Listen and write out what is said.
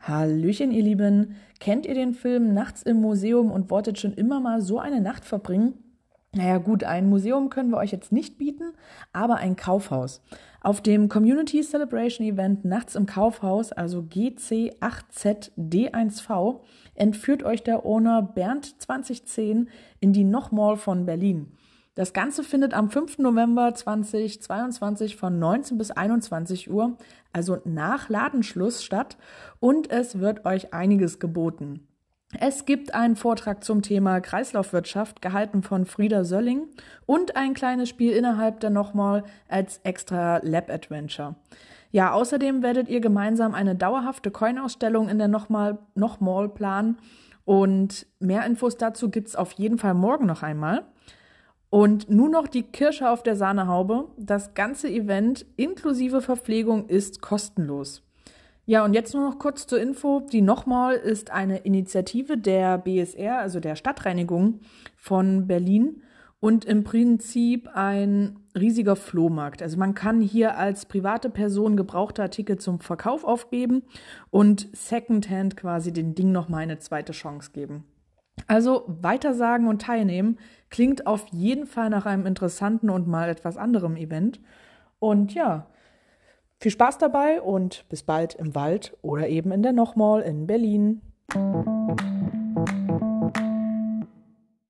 Hallöchen, ihr Lieben. Kennt ihr den Film Nachts im Museum und wolltet schon immer mal so eine Nacht verbringen? Naja gut, ein Museum können wir euch jetzt nicht bieten, aber ein Kaufhaus. Auf dem Community Celebration Event Nachts im Kaufhaus, also GC8ZD1V, entführt euch der Owner Bernd 2010 in die Nochmall von Berlin. Das Ganze findet am 5. November 2022 von 19 bis 21 Uhr, also nach Ladenschluss statt und es wird euch einiges geboten. Es gibt einen Vortrag zum Thema Kreislaufwirtschaft, gehalten von Frieda Sölling, und ein kleines Spiel innerhalb der nochmal als extra Lab Adventure. Ja, außerdem werdet ihr gemeinsam eine dauerhafte Coin-Ausstellung in der nochmal nochmal planen. Und mehr Infos dazu gibt's auf jeden Fall morgen noch einmal. Und nur noch die Kirsche auf der Sahnehaube. Das ganze Event inklusive Verpflegung ist kostenlos. Ja, und jetzt nur noch kurz zur Info. Die Nochmal ist eine Initiative der BSR, also der Stadtreinigung von Berlin und im Prinzip ein riesiger Flohmarkt. Also man kann hier als private Person gebrauchte Artikel zum Verkauf aufgeben und Secondhand quasi den Ding nochmal eine zweite Chance geben. Also weitersagen und teilnehmen klingt auf jeden Fall nach einem interessanten und mal etwas anderem Event. Und ja, viel Spaß dabei und bis bald im Wald oder eben in der Nochmal in Berlin.